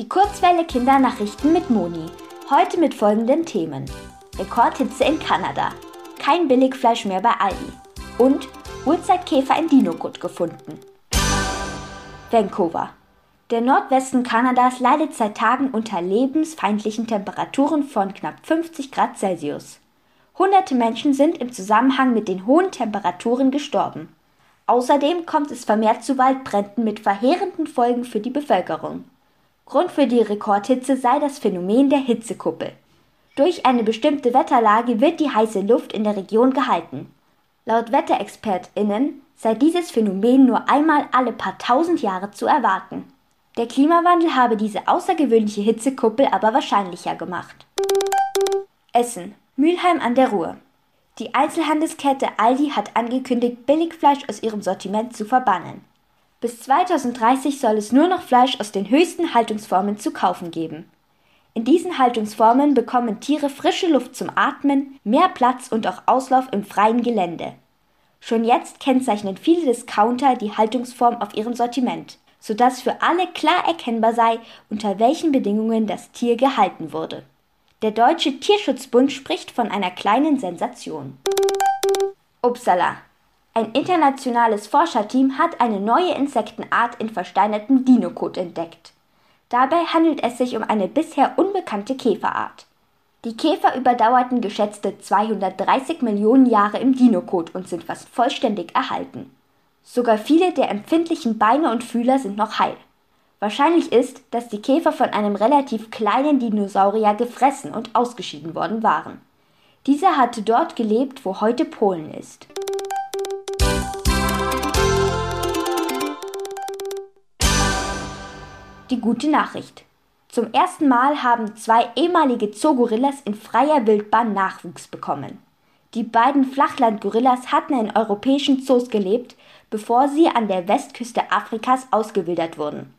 Die Kurzwelle Kindernachrichten mit Moni. Heute mit folgenden Themen. Rekordhitze in Kanada. Kein Billigfleisch mehr bei Aldi. Und Urzeitkäfer in Dinokut gefunden. Vancouver. Der Nordwesten Kanadas leidet seit Tagen unter lebensfeindlichen Temperaturen von knapp 50 Grad Celsius. Hunderte Menschen sind im Zusammenhang mit den hohen Temperaturen gestorben. Außerdem kommt es vermehrt zu Waldbränden mit verheerenden Folgen für die Bevölkerung. Grund für die Rekordhitze sei das Phänomen der Hitzekuppel. Durch eine bestimmte Wetterlage wird die heiße Luft in der Region gehalten. Laut WetterexpertInnen sei dieses Phänomen nur einmal alle paar tausend Jahre zu erwarten. Der Klimawandel habe diese außergewöhnliche Hitzekuppel aber wahrscheinlicher gemacht. Essen. Mülheim an der Ruhr. Die Einzelhandelskette Aldi hat angekündigt, Billigfleisch aus ihrem Sortiment zu verbannen. Bis 2030 soll es nur noch Fleisch aus den höchsten Haltungsformen zu kaufen geben. In diesen Haltungsformen bekommen Tiere frische Luft zum Atmen, mehr Platz und auch Auslauf im freien Gelände. Schon jetzt kennzeichnen viele Discounter die Haltungsform auf ihrem Sortiment, sodass für alle klar erkennbar sei, unter welchen Bedingungen das Tier gehalten wurde. Der Deutsche Tierschutzbund spricht von einer kleinen Sensation. Uppsala. Ein internationales Forscherteam hat eine neue Insektenart in versteinertem Dinokot entdeckt. Dabei handelt es sich um eine bisher unbekannte Käferart. Die Käfer überdauerten geschätzte 230 Millionen Jahre im Dinokot und sind fast vollständig erhalten. Sogar viele der empfindlichen Beine und Fühler sind noch heil. Wahrscheinlich ist, dass die Käfer von einem relativ kleinen Dinosaurier gefressen und ausgeschieden worden waren. Dieser hatte dort gelebt, wo heute Polen ist. Die gute Nachricht. Zum ersten Mal haben zwei ehemalige Zoogorillas in freier Wildbahn Nachwuchs bekommen. Die beiden Flachlandgorillas hatten in europäischen Zoos gelebt, bevor sie an der Westküste Afrikas ausgewildert wurden.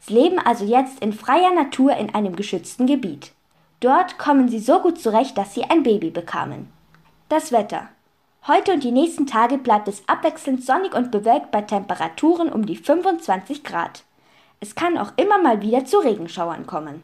Sie leben also jetzt in freier Natur in einem geschützten Gebiet. Dort kommen sie so gut zurecht, dass sie ein Baby bekamen. Das Wetter. Heute und die nächsten Tage bleibt es abwechselnd sonnig und bewölkt bei Temperaturen um die 25 Grad. Es kann auch immer mal wieder zu Regenschauern kommen.